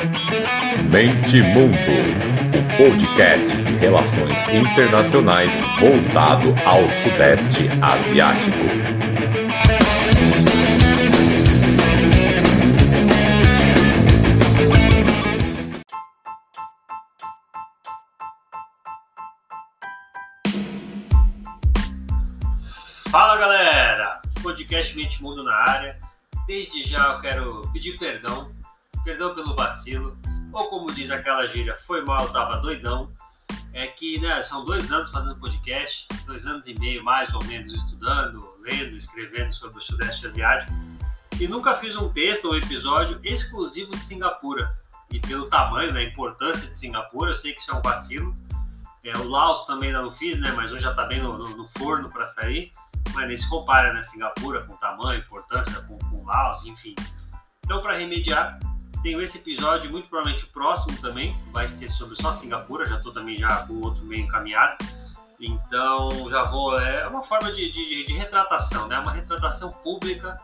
Mente Mundo, o podcast de relações internacionais voltado ao Sudeste Asiático. Fala galera, podcast Mente Mundo na área. Desde já eu quero pedir perdão, perdão pelo vacilo, ou como diz aquela gíria, foi mal, tava doidão. É que né, são dois anos fazendo podcast, dois anos e meio mais ou menos estudando, lendo, escrevendo sobre o Sudeste Asiático. E nunca fiz um texto ou um episódio exclusivo de Singapura. E pelo tamanho, né, a importância de Singapura, eu sei que isso é um vacilo. É, o Laos também ainda não fiz, né? Mas hoje já está bem no, no, no forno para sair. Mas nem se compara, né? Singapura com tamanho, importância, com, com Laos, enfim. Então, para remediar, tenho esse episódio, muito provavelmente o próximo também vai ser sobre só Singapura. Já estou também já com outro meio encaminhado. Então, já vou. É uma forma de, de, de retratação, né? Uma retratação pública,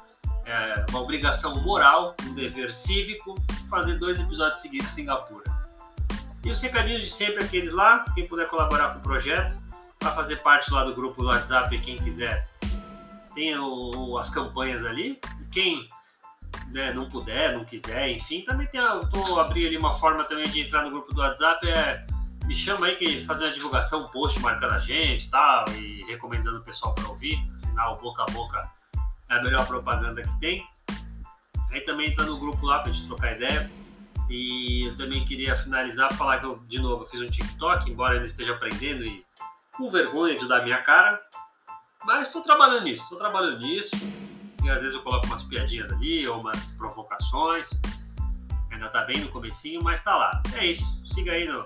é uma obrigação moral, um dever cívico, fazer dois episódios seguidos de Singapura. E os recadinhos de sempre, aqueles lá, quem puder colaborar com o projeto, para fazer parte lá do grupo do WhatsApp, quem quiser, tem o, as campanhas ali. Quem né, não puder, não quiser, enfim, também tem. Eu tô abrindo ali uma forma também de entrar no grupo do WhatsApp, é me chama aí que fazer uma divulgação, um post marcando a gente tal, e recomendando o pessoal para ouvir. Afinal, boca a boca é a melhor propaganda que tem. Aí também entra no grupo lá pra gente trocar ideia. E eu também queria finalizar, falar que eu, de novo, eu fiz um TikTok, embora ainda esteja aprendendo e com vergonha de dar minha cara. Mas estou trabalhando nisso, estou trabalhando nisso. E às vezes eu coloco umas piadinhas ali, ou umas provocações. Ainda tá bem no comecinho, mas tá lá. É isso. Siga aí no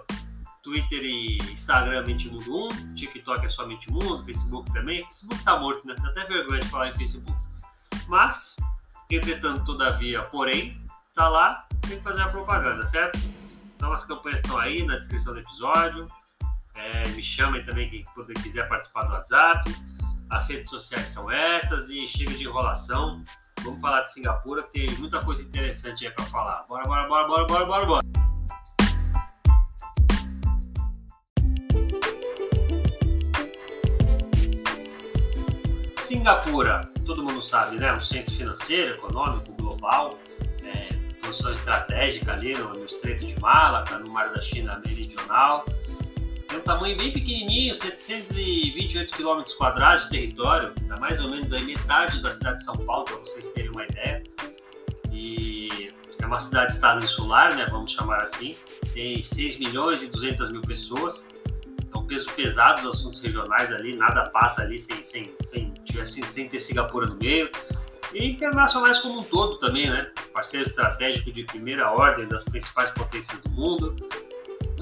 Twitter e Instagram Mentimundo 1. TikTok é só Mentimundo, Facebook também. Facebook tá morto, né? Dá até vergonha de falar em Facebook. Mas, entretanto, todavia, porém, tá lá, tem que fazer a propaganda, certo? Então as campanhas estão aí na descrição do episódio. É, me chamem também quem quiser participar do WhatsApp. As redes sociais são essas e chega de enrolação. Vamos falar de Singapura, tem muita coisa interessante aí para falar. Bora, bora, bora, bora, bora, bora, bora. Singapura, todo mundo sabe, né? Um centro financeiro, econômico, global, é, posição estratégica ali no, no Estreito de Malaca, no Mar da China Meridional tem um tamanho bem pequenininho, 728 km quadrados de território, dá mais ou menos a metade da cidade de São Paulo, para vocês terem uma ideia. E é uma cidade-estado insular, né, vamos chamar assim. Tem 6 milhões e 200 mil pessoas. É um peso pesado dos assuntos regionais ali, nada passa ali sem, sem, sem, sem, sem ter Singapura no meio. E internacionais como um todo também, né? Parceiro estratégico de primeira ordem das principais potências do mundo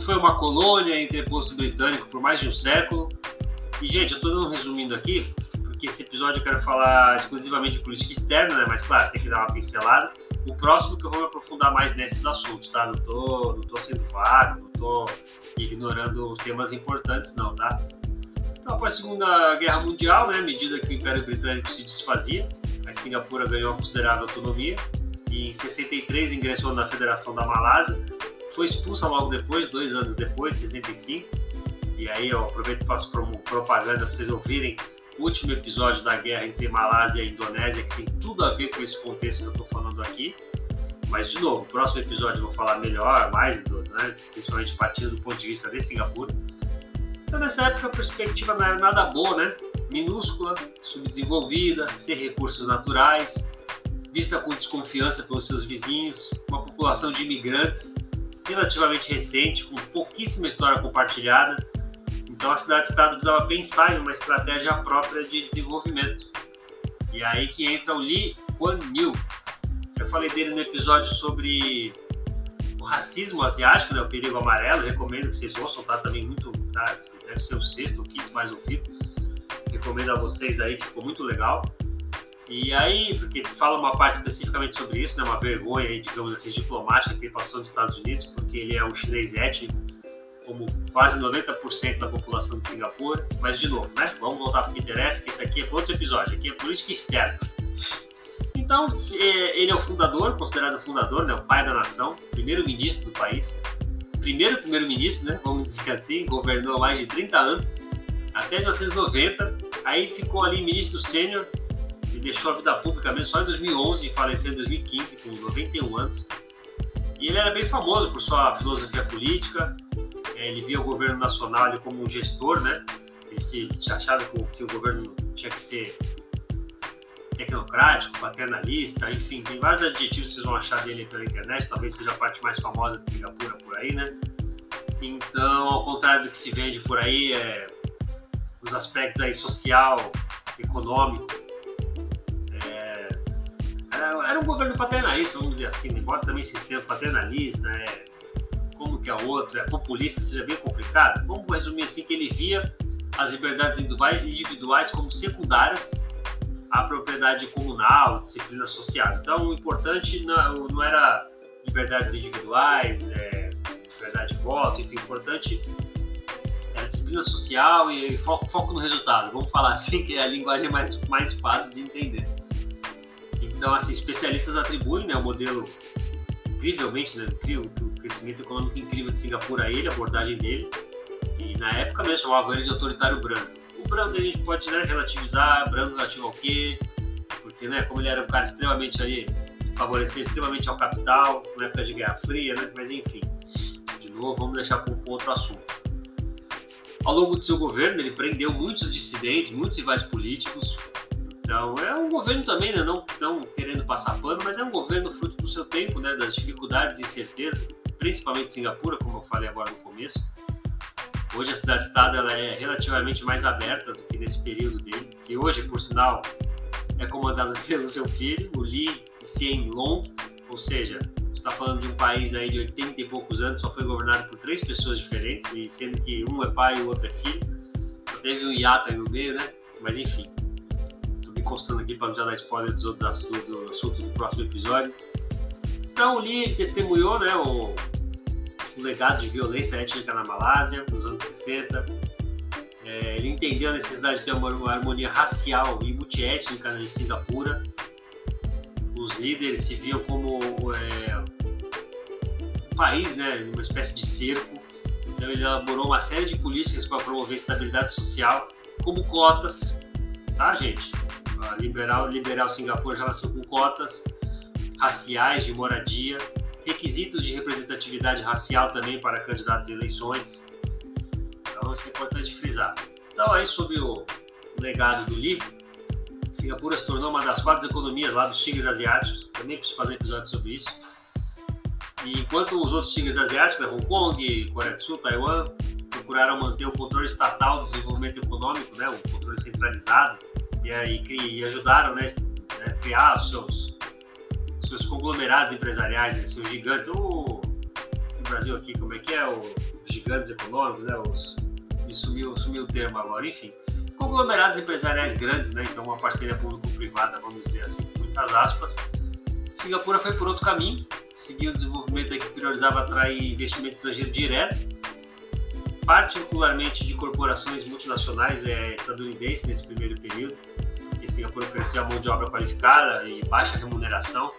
foi uma colônia entreposto britânico por mais de um século. E, gente, eu estou dando um resumindo aqui, porque esse episódio eu quero falar exclusivamente de política externa, né? Mas, claro, tem que dar uma pincelada. O próximo que eu vou me aprofundar mais nesses assuntos, tá? Não tô, não tô sendo vago, não tô ignorando temas importantes, não, tá? Então, após a Segunda Guerra Mundial, né, à medida que o Império Britânico se desfazia, a Singapura ganhou considerável autonomia e em 63 ingressou na Federação da Malásia foi expulsa logo depois, dois anos depois, 65. E aí eu aproveito e faço propaganda para vocês ouvirem o último episódio da guerra entre Malásia e Indonésia, que tem tudo a ver com esse contexto que eu estou falando aqui. Mas, de novo, no próximo episódio eu vou falar melhor, mais, do, né, principalmente partindo do ponto de vista de Singapura. Então, nessa época, a perspectiva não era nada boa, né? Minúscula, subdesenvolvida, sem recursos naturais, vista com desconfiança pelos seus vizinhos, uma população de imigrantes relativamente recente, com pouquíssima história compartilhada. Então a cidade-estado precisava pensar em uma estratégia própria de desenvolvimento. E aí que entra o Lee Kuan Yew. Eu falei dele no episódio sobre o racismo asiático, né, o perigo amarelo. Recomendo que vocês ouçam, tá? Também muito, tá? deve ser o sexto ou quinto mais ouvido. Recomendo a vocês aí, ficou muito legal. E aí, porque fala uma parte especificamente sobre isso, né, uma vergonha, aí, digamos assim, diplomática que ele passou nos Estados Unidos, porque ele é um chinês étnico, como quase 90% da população de Singapura. Mas, de novo, né, vamos voltar para o que interessa, que isso aqui é outro episódio, aqui é política externa. Então, é, ele é o fundador, considerado fundador, né, o pai da nação, primeiro-ministro do país. Primeiro primeiro-ministro, né, vamos dizer assim, governou mais de 30 anos, até 1990. Aí ficou ali ministro sênior e deixou a vida pública mesmo só em 2011 e faleceu em 2015, com 91 anos. E ele era bem famoso por sua filosofia política, é, ele via o governo nacional como um gestor, né? Ele se achava que o governo tinha que ser tecnocrático, paternalista, enfim, tem vários adjetivos que vocês vão achar dele pela internet, talvez seja a parte mais famosa de Singapura por aí, né? Então, ao contrário do que se vende por aí, é, os aspectos aí social, econômico, era, um governo paternalista, vamos dizer assim, embora também sistema paternalista, é, como que é outro, é populista, seja bem complicado, vamos resumir assim que ele via as liberdades individuais como secundárias a propriedade comunal, disciplina social. Então, o importante não, não era liberdades individuais, é, liberdade de voto, enfim, o importante era disciplina social e foco, foco no resultado. Vamos falar assim, que é a linguagem mais, mais fácil de entender. Então, assim, especialistas atribuem né, o modelo incrivelmente, né, incrível, o crescimento econômico incrível de Singapura a ele, a abordagem dele, e na época mesmo chamavam ele de autoritário branco o branco a gente pode né, relativizar, branco relativo ao quê? Porque, né, como ele era um cara extremamente ali, favorecer extremamente ao capital, na época de Guerra Fria, né? Mas enfim, de novo, vamos deixar para um outro assunto. Ao longo de seu governo, ele prendeu muitos dissidentes, muitos rivais políticos. Então, é um governo também, né, não, não querendo passar pano, mas é um governo fruto do seu tempo, né, das dificuldades e incertezas, principalmente Singapura, como eu falei agora no começo Hoje a cidade-estado ela é relativamente mais aberta do que nesse período dele, que hoje, por sinal, é comandada pelo seu filho, o Lee Hsien Long, ou seja, está falando de um país aí de 80 e poucos anos, só foi governado por três pessoas diferentes, e sendo que um é pai e o outro é filho. Teve um hiato aí no meio, né? Mas enfim, coçando aqui para não já dar spoiler dos outros assuntos do, assunto do próximo episódio. Então o Lee testemunhou, né, o, o legado de violência étnica na Malásia, nos anos 60. É, ele entendeu a necessidade de ter uma, harmonia racial e multiétnica em Singapura. Os líderes se viam como é, um país, né, uma espécie de cerco. Então ele elaborou uma série de políticas para promover estabilidade social, como cotas, tá, gente? A liberal, liberal Singapura já nasceu com cotas raciais de moradia requisitos de representatividade racial também para candidatos em eleições. Então, isso é importante frisar. Então, aí sobre o legado do Lee, Singapura se tornou uma das quatro economias lá dos tigres asiáticos. Também preciso fazer episódio sobre isso. E enquanto os outros tigres asiáticos, né, Hong Kong, Coreia do Sul, Taiwan, procuraram manter o controle estatal do desenvolvimento econômico, né, o controle centralizado, e, aí, e ajudaram né, a né, criar os seus seus conglomerados empresariais, né, seus gigantes, o, no Brasil aqui, como é que é, os gigantes econômicos, né, os, sumiu, sumiu o termo agora, enfim, conglomerados empresariais grandes, né, então uma parceria público-privada, vamos dizer assim, com muitas aspas. Singapura foi por outro caminho, seguiu o desenvolvimento que priorizava atrair investimento estrangeiro direto, particularmente de corporações multinacionais é, estadunidenses nesse primeiro período, que Singapura oferecia mão de obra qualificada e baixa remuneração,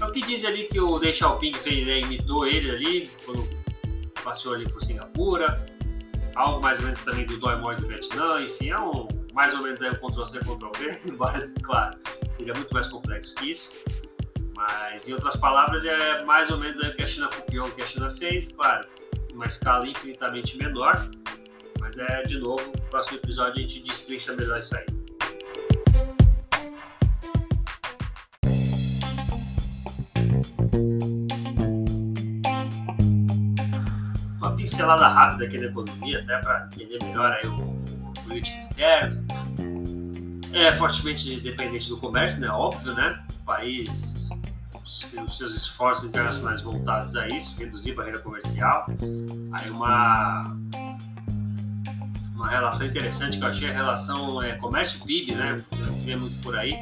é o que diz ali que o Deng Xiaoping fez, né, imitou ele ali, quando passou ali por Singapura, algo mais ou menos também do Doi Moi do Vietnã, enfim, é um, mais ou menos aí o Ctrl-C, Ctrl-V, embora, claro, seja muito mais complexo que isso. Mas, em outras palavras, é mais ou menos aí o que a China copiou, o que a China fez, claro, uma escala infinitamente menor, mas é, de novo, no próximo episódio a gente destrincha melhor isso aí. pincelada rápida aqui da economia, até para entender melhor aí o político externo. É fortemente dependente do comércio, né? Óbvio, né? O país tem os seus esforços internacionais voltados a isso, reduzir barreira comercial. Aí uma uma relação interessante que eu achei a relação é, comércio-PIB, né? Já se vê muito por aí.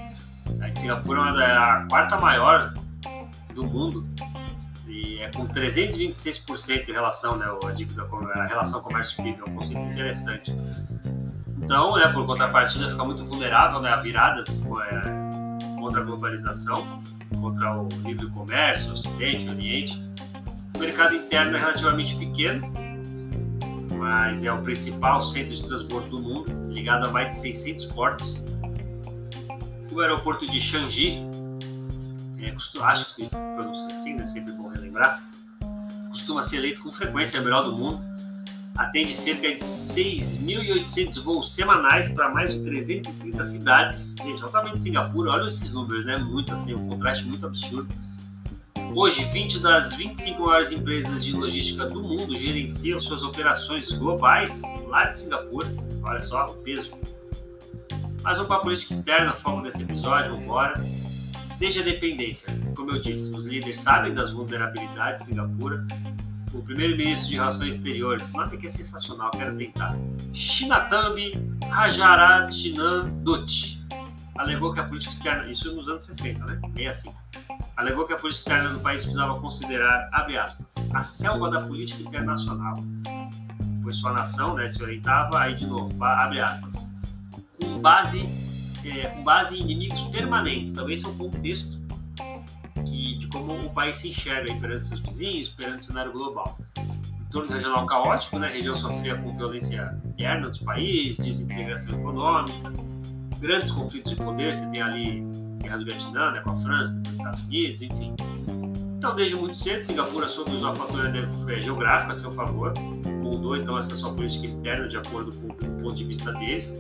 A Singapura é a quarta maior do mundo e é com 326% em relação, né, a dívida, a relação comércio-PIB, é um conceito interessante. Então, né, por contrapartida, fica muito vulnerável né, a viradas é, contra a globalização, contra o livre comércio, o Ocidente, o Oriente. O mercado interno é relativamente pequeno, mas é o principal centro de transbordo do mundo, ligado a mais de 600 portos. O aeroporto de Changi, é, acho que se pronuncia assim, né? sempre bom relembrar, costuma ser eleito com frequência o melhor do mundo. Atende cerca de 6.800 voos semanais para mais de 330 cidades. Gente, altamente Singapura, olha esses números, né? Muito assim, um contraste muito absurdo. Hoje, 20 das 25 maiores empresas de logística do mundo gerenciam suas operações globais lá de Singapura. Olha só o peso. Mas vamos para a política externa, foco desse episódio, vamos embora. Desde a dependência, como eu disse, os líderes sabem das vulnerabilidades de Singapura. O primeiro-ministro de Relações Exteriores, nota que é sensacional, quero tentar. Shinatambi Rajaratnam Dutt alegou que a política externa, isso nos anos 60, né? É assim alegou que a política externa do país precisava considerar, abre aspas, a selva da política internacional, pois sua nação né, se orientava, aí de novo, abre aspas, com base, é, com base em inimigos permanentes. Então, esse é um contexto como o país se enxerga perante seus vizinhos, perante o cenário global. Torno regional caótico, né, a região sofria com violência interna dos países, desintegração econômica, grandes conflitos de poder, você tem ali guerra do Vietnã, né, com a França, com os Estados Unidos, enfim. Então, desde muito cedo, Singapura soube usar o fator geográfico a seu favor, moldou então essa sua política externa de acordo com, com o ponto de vista deles.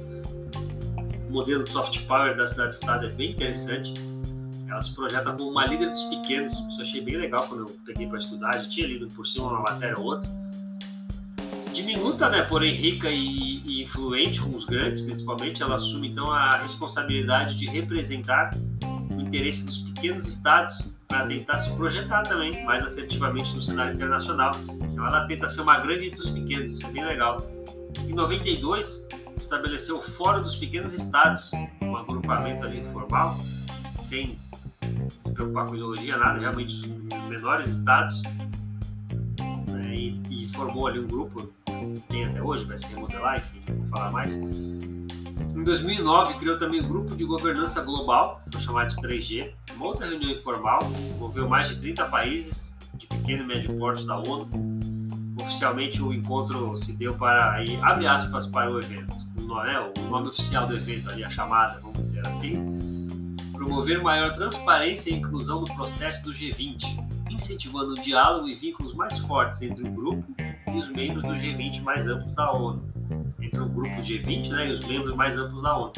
O modelo de soft power da cidade-estado é bem interessante. Ela se projeta como uma líder dos pequenos. Isso eu achei bem legal quando eu peguei para estudar. Já tinha lido por cima uma matéria ou outra. Diminuta, né, porém rica e, e influente com os grandes, principalmente, ela assume então a responsabilidade de representar interesse dos pequenos estados para tentar se projetar também mais assertivamente no cenário internacional. Então ela tenta ser uma grande entre os pequenos, isso é bem legal. Em 92, estabeleceu o Fórum dos Pequenos Estados, um agrupamento ali informal, sem se preocupar com ideologia, nada, realmente os menores estados, né, e, e, formou ali um grupo, tem até hoje, vai se remodelar, enfim, vou falar mais, em 2009, criou também o Grupo de Governança Global, foi chamado de 3G, uma outra reunião informal, envolveu mais de 30 países de pequeno e médio porte da ONU. Oficialmente, o encontro se deu para, aí, abre aspas, para o evento, o nome, né, o nome oficial do evento, ali, a chamada, vamos dizer assim, promover maior transparência e inclusão no processo do G20, incentivando o diálogo e vínculos mais fortes entre o grupo e os membros do G20 mais amplos da ONU entre o grupo G20 né, e os membros mais amplos da ONU.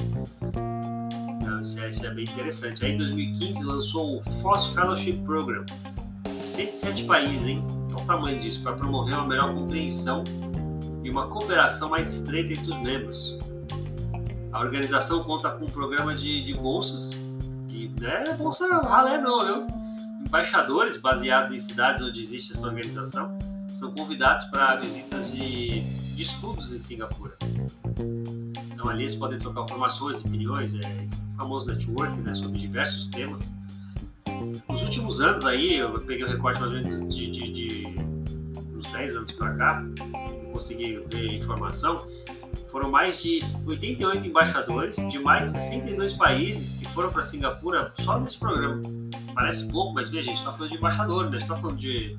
Então, isso, é, isso é bem interessante. Aí em 2015 lançou o FOSS Fellowship Program. 107 países, hein? Olha o tamanho disso, para promover uma melhor compreensão e uma cooperação mais estreita entre os membros. A organização conta com um programa de, de bolsas, não é bolsa ralé não, viu? Embaixadores baseados em cidades onde existe essa organização são convidados para visitas de de estudos em Singapura. Então ali eles podem trocar informações, opiniões, é famoso network, né, sobre diversos temas. Nos últimos anos aí, eu peguei o recorte mais ou menos de, de, de uns 10 anos para cá, consegui ver informação, foram mais de 88 embaixadores de mais de 62 países que foram para Singapura só nesse programa. Parece pouco, mas veja, a gente está falando de embaixador, né? a gente está falando de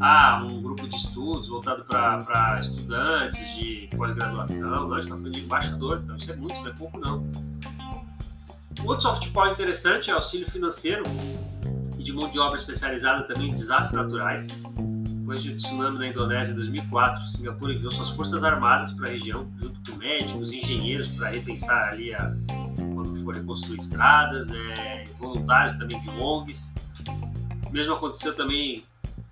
ah, um grupo de estudos voltado para estudantes de pós-graduação, não, a gente está falando de embaixador, então isso é muito, não é pouco não. Um outro soft power interessante é auxílio financeiro e de mão de obra especializada também em desastres naturais. Depois de tsunami na Indonésia em 2004, Singapura enviou suas forças armadas para a região, junto com médicos, engenheiros, para repensar ali a, quando for reconstruir estradas, é, voluntários também de ONGs. O mesmo aconteceu também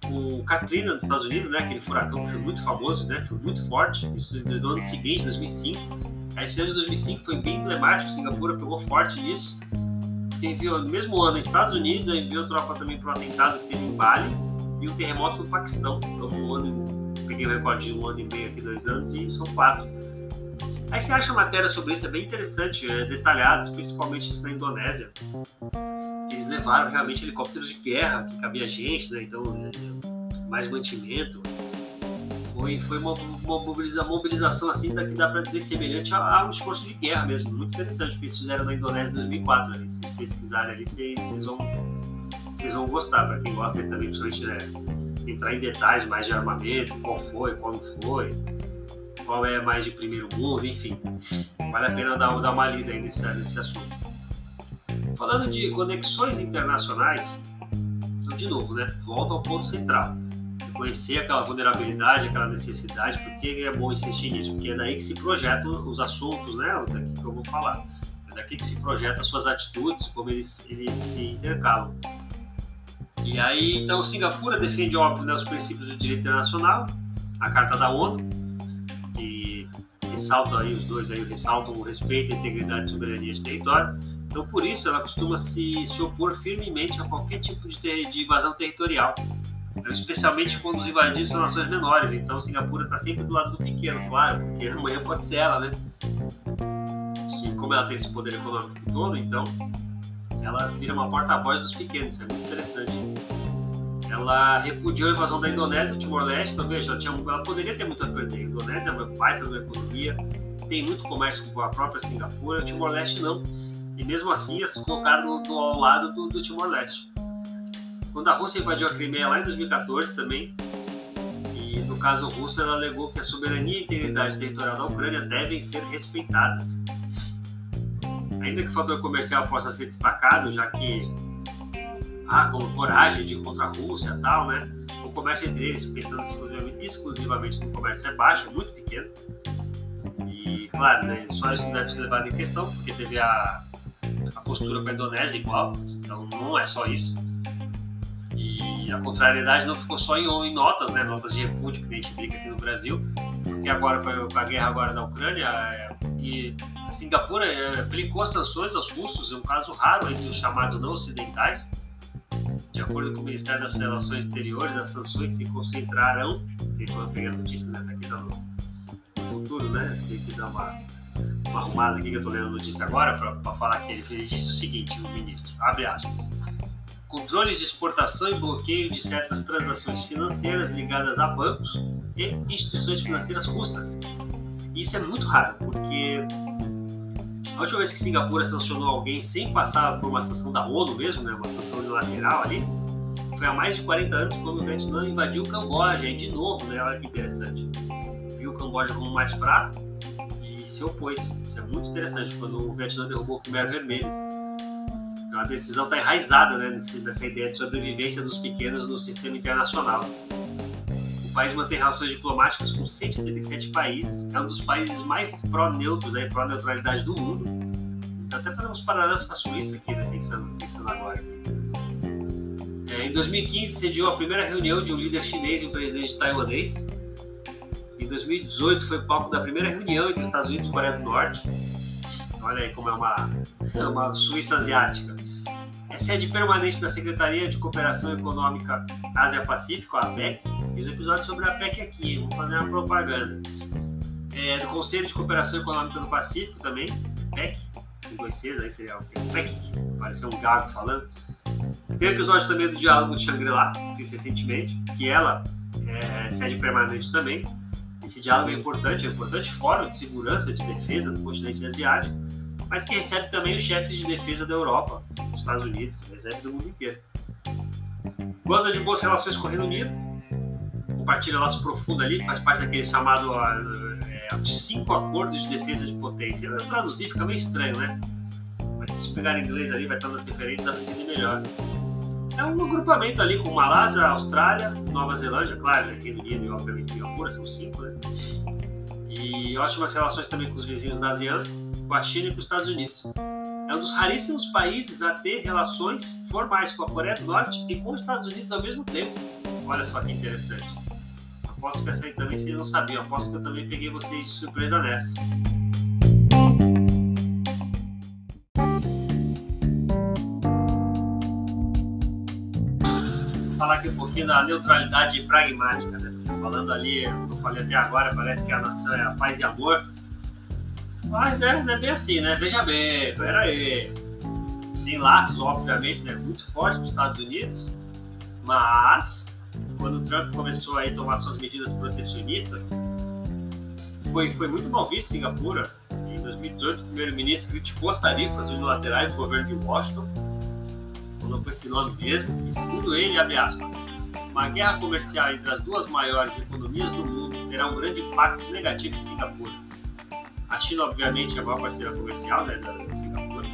o Katrina nos Estados Unidos, né, aquele furacão que foi muito famoso, né, foi muito forte, isso no ano seguinte, 2005. A esse ano de 2005 foi bem emblemático, Singapura pegou forte nisso. Enviou, no mesmo ano, Estados Unidos, enviou tropa também para o atentado que teve em Bali e o terremoto no Paquistão. Então, um ano, peguei o recorde de um ano e meio aqui, dois anos, e são quatro. Aí você acha matéria sobre isso, é bem interessante, é, detalhadas, principalmente isso na Indonésia. Eles levaram realmente helicópteros de guerra, que cabia gente, né? Então, é, mais mantimento. foi, foi uma, uma mobiliza, mobilização assim que dá para dizer semelhante a, a, um esforço de guerra mesmo. Muito interessante o que eles fizeram na Indonésia em 2004. Ali. Se pesquisarem ali, vocês, vão, vocês vão gostar. Para quem gosta também, principalmente, né, entrar em detalhes mais de armamento, qual foi, qual não foi, qual é mais de primeiro mundo, enfim. Vale a pena dar, dar uma lida aí nesse, nesse assunto. Falando de conexões internacionais, então, de novo, né? Volta ao ponto central conhecer aquela vulnerabilidade, aquela necessidade, por que é bom insistir nisso? Porque é daí que se projetam os assuntos, né? Daqui que eu vou falar. É daqui que se projetam as suas atitudes, como eles, eles se intercalam. E aí, então, Singapura defende, óbvio, né, os princípios do direito internacional, a Carta da ONU, ressalta aí, os dois aí ressaltam o respeito, a integridade e soberania de território. Então, por isso, ela costuma se, se opor firmemente a qualquer tipo de, ter, de invasão territorial, especialmente quando os invadidos são nações menores. Então, Singapura está sempre do lado do pequeno, claro, porque amanhã pode ser ela, né? E como ela tem esse poder econômico todo, então ela vira uma porta-voz dos pequenos, isso é muito interessante. Ela repudiou a invasão da Indonésia, Timor-Leste, então veja, tinha, ela poderia ter muito a perder. A Indonésia é uma baita da economia, tem muito comércio com a própria Singapura, Timor-Leste não. E mesmo assim, elas se colocaram do, ao lado do, do Timor-Leste quando a Rússia invadiu a Crimeia lá em 2014 também, e no caso russo ela alegou que a soberania e integridade territorial da Ucrânia devem ser respeitadas. Ainda que o fator comercial possa ser destacado, já que ah, coragem de ir contra a Rússia e tal, né? O comércio entre eles, pensando exclusivamente, exclusivamente no comércio, é baixo, é muito pequeno. E, claro, né, só isso não deve ser levado em questão, porque teve a, a postura com a Indonésia igual, então não é só isso a contrariedade não ficou só em, em notas, né, notas de repúdio que a gente brinca aqui no Brasil, porque agora com a guerra agora na Ucrânia é, e a Singapura é, aplicou sanções aos russos, é um caso raro entre os chamados não ocidentais. De acordo com o Ministério das Relações Exteriores, as sanções se concentrarão, estou pegando notícia né, aqui no, no futuro, né, tem que dar uma, uma arrumada aqui que eu estou lendo a notícia agora para falar que ele, disse o seguinte, o ministro, abre aspas controles de exportação e bloqueio de certas transações financeiras ligadas a bancos e instituições financeiras russas. Isso é muito raro, porque a última vez que Singapura sancionou alguém sem passar por uma sanção da ONU mesmo, né, uma sanção unilateral ali, foi há mais de 40 anos quando o Vietnã invadiu o Camboja, e de novo, né, olha que interessante. Viu o Camboja como mais fraco e se opôs. Isso é muito interessante, quando o Vietnã derrubou o Khmer Vermelho a decisão está enraizada né, nessa ideia de sobrevivência dos pequenos no sistema internacional. O país mantém relações diplomáticas com 187 países, é um dos países mais pró-neutros, pró-neutralidade do mundo. Então, até fazendo uns paralelos com a Suíça aqui, né, pensando, pensando agora. É, em 2015, sediou a primeira reunião de um líder chinês e um presidente taiwanês. Em 2018, foi palco da primeira reunião entre Estados Unidos e Coreia do Norte. Olha aí como é uma, é uma Suíça asiática sede permanente da Secretaria de Cooperação Econômica Ásia-Pacífico, a APEC. Fiz um episódio sobre a APEC aqui, vamos fazer uma propaganda. É, do Conselho de Cooperação Econômica do Pacífico também, PEC, com dois aí seria o PEC, pareceu um gago falando. Tem um episódio também do Diálogo de Shangri-La, fiz recentemente, que ela é sede permanente também. Esse diálogo é importante, é um importante fórum de segurança, de defesa do continente asiático mas que recebe também os chefes de defesa da Europa, dos Estados Unidos, recebe do mundo inteiro. Gosta de boas relações com o Reino Unido, compartilha laço profundo ali, faz parte daquele chamado é, cinco acordos de defesa de potência. Eu traduzir fica meio estranho, né? Mas se pegar em inglês ali, vai estar nas referências, dá para entender melhor. É um agrupamento ali com Malásia, Austrália, Nova Zelândia, claro, né? Reino Unido e obviamente Singapura, são cinco, né? E ótimas relações também com os vizinhos da ASEAN com a China e com os Estados Unidos. É um dos raríssimos países a ter relações formais com a Coreia do Norte e com os Estados Unidos ao mesmo tempo. Olha só que interessante. Aposto que essa aí também vocês não sabiam. Aposto que eu também peguei vocês de surpresa nessa. falar aqui um pouquinho da neutralidade pragmática, né? Falando ali, eu falei até agora, parece que a nação é a paz e amor. Mas né, não é bem assim, né? Veja bem, pera aí. Tem laços, obviamente, né, muito fortes com os Estados Unidos, mas quando o Trump começou a tomar suas medidas protecionistas, foi, foi muito mal visto Singapura. Em 2018, o primeiro-ministro criticou as tarifas unilaterais do governo de Washington, falou com esse nome mesmo, e segundo ele, abre aspas, uma guerra comercial entre as duas maiores economias do mundo terá um grande impacto negativo em Singapura. A China, obviamente, é a maior parceira comercial né, da Singapura.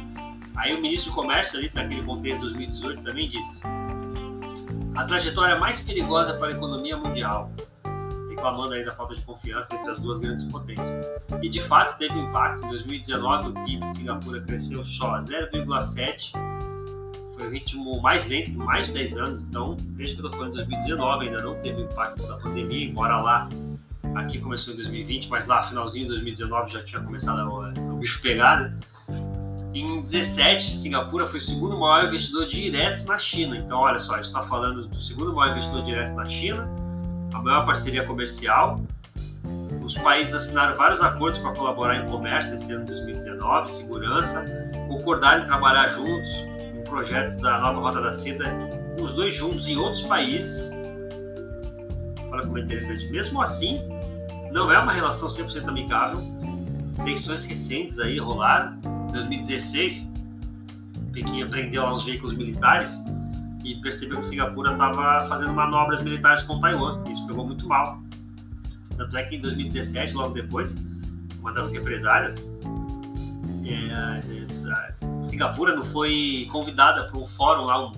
Aí o ministro do Comércio, ali, naquele contexto de 2018, também disse a trajetória mais perigosa para a economia mundial, reclamando aí da falta de confiança entre as duas grandes potências. E de fato teve impacto. Em 2019, o PIB de Singapura cresceu só 0,7 foi o ritmo mais lento em mais de 10 anos. Então, desde que eu estou falando de 2019, ainda não teve impacto da pandemia, embora lá, aqui começou em 2020, mas lá, finalzinho de 2019, já tinha começado o, bicho pegar, né? Em 17, Singapura foi o segundo maior investidor direto na China. Então, olha só, a gente está falando do segundo maior investidor direto na China, a maior parceria comercial. Os países assinaram vários acordos para colaborar em comércio nesse ano de 2019, segurança, concordaram em trabalhar juntos no projeto da nova Rota da Seda, os dois juntos em outros países. Olha como é interessante. Mesmo assim, não é uma relação 100% amigável. Tensões recentes aí rolaram 2016, Pequim apreendeu lá uns veículos militares e percebeu que Singapura estava fazendo manobras militares com Taiwan. Isso pegou muito mal. Tanto é que em 2017, logo depois, uma das represárias, é, Singapura não foi convidada para um fórum lá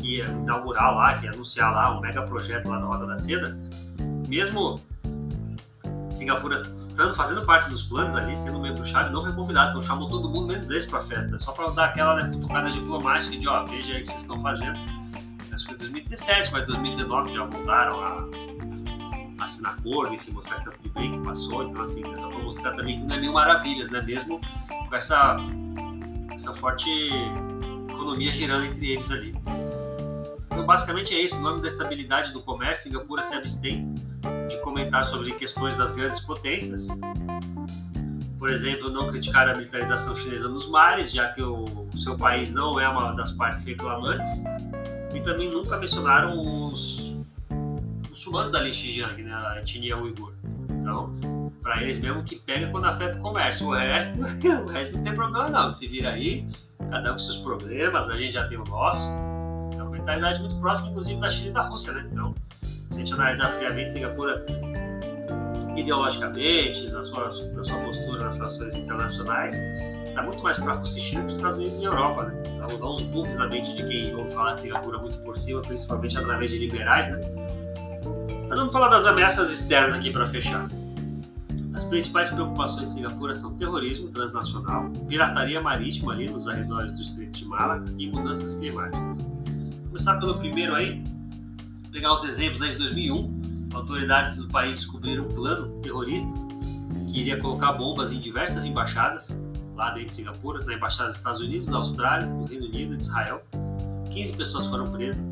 que ia inaugurar lá, que ia anunciar lá um mega projeto lá na Roda da Seda, mesmo Singapura estando fazendo parte dos planos ali, sendo membro chave, não foi convidado, então chamou todo mundo menos esse para a festa, só para dar aquela né, cutucada diplomática de ó, veja aí o que vocês estão fazendo. Isso foi 2017, mas 2019 já voltaram a, assinar acordo, enfim, mostrar que tá tudo bem, que passou, então assim, dá para mostrar também que não é mil maravilhas, né? Mesmo com essa, essa forte economia girando entre eles ali. Então, basicamente é isso. O nome da estabilidade do comércio, Singapura se abstém de comentar sobre questões das grandes potências. Por exemplo, não criticar a militarização chinesa nos mares, já que o, seu país não é uma das partes reclamantes. E também nunca mencionaram os muçulmanos ali em Xinjiang, né, a etnia uigur. Então, para eles mesmo que pega quando afeta o comércio. O resto, o resto não tem problema não. Se vira aí, cada um com seus problemas, a gente já tem o nosso. É uma mentalidade muito próxima, inclusive, da China e da Rússia, né? Então, a gente analisar friamente Singapura ideologicamente, na sua, na sua postura nas relações internacionais, está muito mais para a Rússia e China que os Estados Unidos e Europa, né? Dá uns bugs na mente de quem ouve falar de Singapura muito por cima, principalmente através de liberais, né? Mas vamos falar das ameaças externas aqui para fechar. As principais preocupações de Singapura são terrorismo transnacional, pirataria marítima ali nos arredores do Estreito de Malaca e mudanças climáticas. Vou começar pelo primeiro aí, pegar os exemplos aí de 2001, autoridades do país descobriram um plano terrorista que iria colocar bombas em diversas embaixadas lá dentro de Singapura, na embaixada dos Estados Unidos, da Austrália, do Reino Unido de Israel. 15 pessoas foram presas.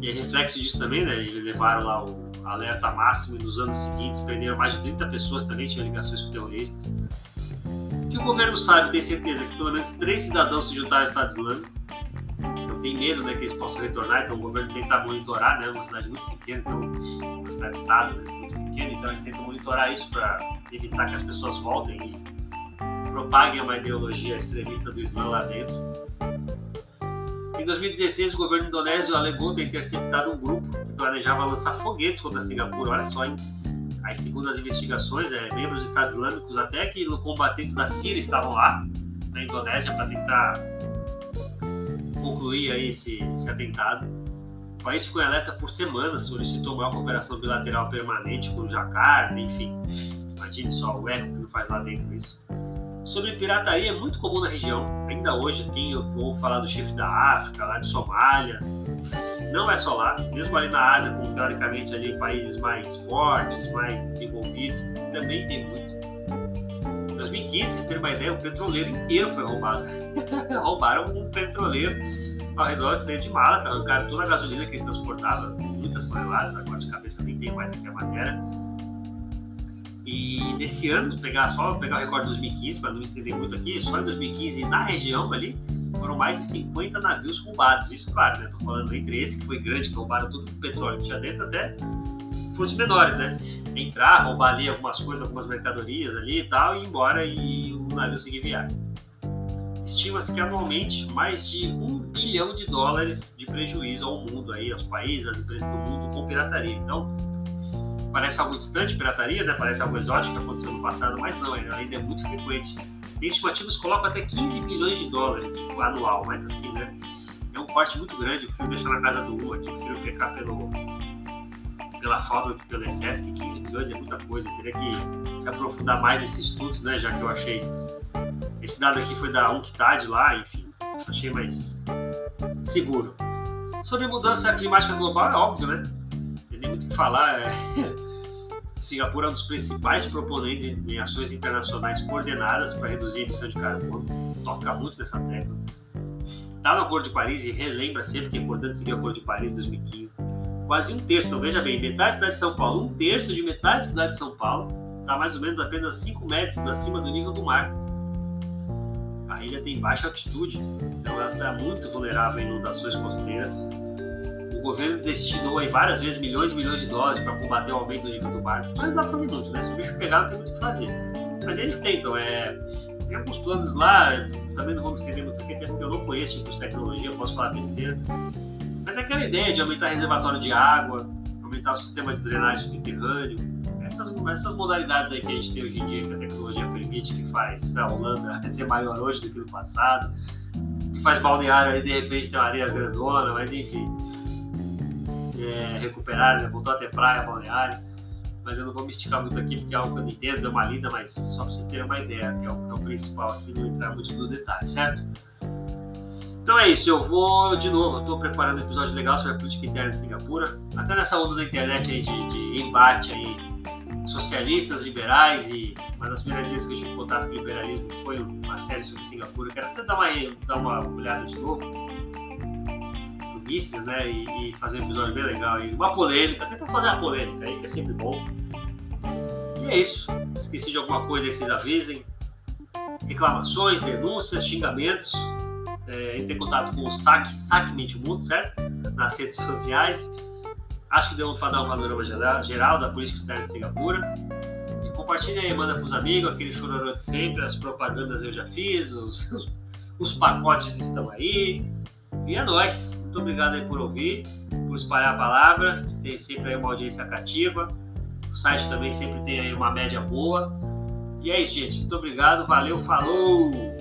E é reflexo disso também, né? Eles levaram lá o alerta máximo e nos anos seguintes prenderam mais de 30 pessoas também tinham ligações com terroristas. O que o governo sabe, tem certeza que pelo menos três cidadãos se juntaram ao Estado Islâmico tem medo né, que eles possam retornar, então o governo tenta monitorar, né, uma cidade muito pequena, então, uma cidade-estado né, muito pequena, então eles tentam monitorar isso para evitar que as pessoas voltem e propaguem uma ideologia extremista do Islã lá dentro. Em 2016, o governo indonésio alegou ter interceptado um grupo que planejava lançar foguetes contra Singapura. Olha só, hein? Aí, segundo as investigações, é, membros dos Estados Islâmicos, até que combatentes da Síria estavam lá, na Indonésia, para tentar concluir aí esse, esse atentado. O país ficou em alerta por semanas, solicitou uma cooperação bilateral permanente com o Jacarta, enfim. Imagine só o eco que não faz lá dentro isso. Sobre pirataria, é muito comum na região. Ainda hoje, quem eu vou falar do chifre da África, lá de Somália. Não é só lá, mesmo ali na Ásia, com teoricamente ali países mais fortes, mais desenvolvidos, também tem muito. Em 2015, vocês terem uma ideia, o petroleiro inteiro foi roubado. Roubaram um petroleiro ao redor do estreito de Malaca, arrancaram toda a gasolina que ele transportava, muitas toneladas, agora de cabeça nem tem mais aqui a matéria. E nesse ano, pegar só pegar o recorde de 2015, para não me estender muito aqui, só em 2015 na região ali, foram mais de 50 navios roubados. Isso, claro, né? Tô falando entre esse que foi grande, que roubaram todo o petróleo que tinha dentro, até frutos menores, né? Entrar, roubar ali algumas coisas, algumas mercadorias ali e tal, e ir embora e o navio seguir viagem. Estima-se que anualmente mais de um bilhão de dólares de prejuízo ao mundo, aí, aos países, às empresas do mundo com pirataria. Então, parece algo distante, pirataria, né? Parece algo exótico que aconteceu no passado, mas não, ainda é muito frequente. Tem estimativas que colocam até 15 bilhões de dólares tipo, anual, mas assim, né? É um corte muito grande. Eu prefiro deixar na casa do 1 aqui, eu prefiro pecar pelo, pela falta do que pelo excesso, que 15 bilhões é muita coisa. Eu teria que se aprofundar mais nesses estudos, né? Já que eu achei. Esse dado aqui foi da UNCTAD lá, enfim, achei mais seguro. Sobre mudança climática global, é óbvio, né? Não tem nem muito o que falar. É... Singapura é um dos principais proponentes em ações internacionais coordenadas para reduzir a emissão de carbono. Toca muito nessa tecla. Está no Acordo de Paris e relembra sempre que é importante seguir o Acordo de Paris de 2015. Quase um terço, então veja bem, metade da cidade de São Paulo, um terço de metade da cidade de São Paulo está mais ou menos apenas 5 metros acima do nível do mar. A ilha tem baixa altitude, então ela está muito vulnerável a inundações costeiras governo destinou aí várias vezes milhões e milhões de dólares para combater o aumento do nível do mar. Mas não dá para fazer muito, né? Se o bicho pegar, não tem muito o que fazer. Mas eles tentam, é. Tem alguns planos lá, também não vou me estender muito porque eu não conheço tipo de tecnologia, posso falar besteira. Mas é aquela ideia de aumentar reservatório de água, aumentar o sistema de drenagem subterrâneo, essas, essas modalidades aí que a gente tem hoje em dia, que a tecnologia permite, que faz a Holanda ser maior hoje do que no passado, que faz balneário aí de repente tem uma areia grandona, mas enfim é, recuperar, né? voltou a ter praia, balneário. Mas eu não vou me esticar muito aqui porque é algo que eu não entendo, deu uma lida, mas só para vocês terem uma ideia, que é o, que é o principal aqui, não entrar muito no detalhe, certo? Então é isso, eu vou de novo, estou preparando um episódio legal sobre a política interna de Singapura. Até nessa onda da internet aí de, de embate aí, socialistas, liberais e uma das primeiras vezes que eu tive contato com o liberalismo foi uma série sobre Singapura. Quero até dar uma, dar uma olhada de novo vices, né? E, e, fazer um episódio bem legal. E uma polêmica, tentar fazer uma polêmica aí, que é sempre bom. E é isso. Esqueci de alguma coisa aí, vocês avisem. Reclamações, denúncias, xingamentos. É, entre em contato com o SAC, SAC Mente Mundo, certo? Nas redes sociais. Acho que deu para dar um panorama geral da política externa de Singapura. E compartilha aí, manda para os amigos, aquele chororô de sempre, as propagandas eu já fiz, os, os, os pacotes estão aí. E é nóis. Muito obrigado aí por ouvir, por espalhar a palavra. Tem sempre aí uma audiência cativa. O site também sempre tem aí uma média boa. E é isso, gente. Muito obrigado. Valeu, falou!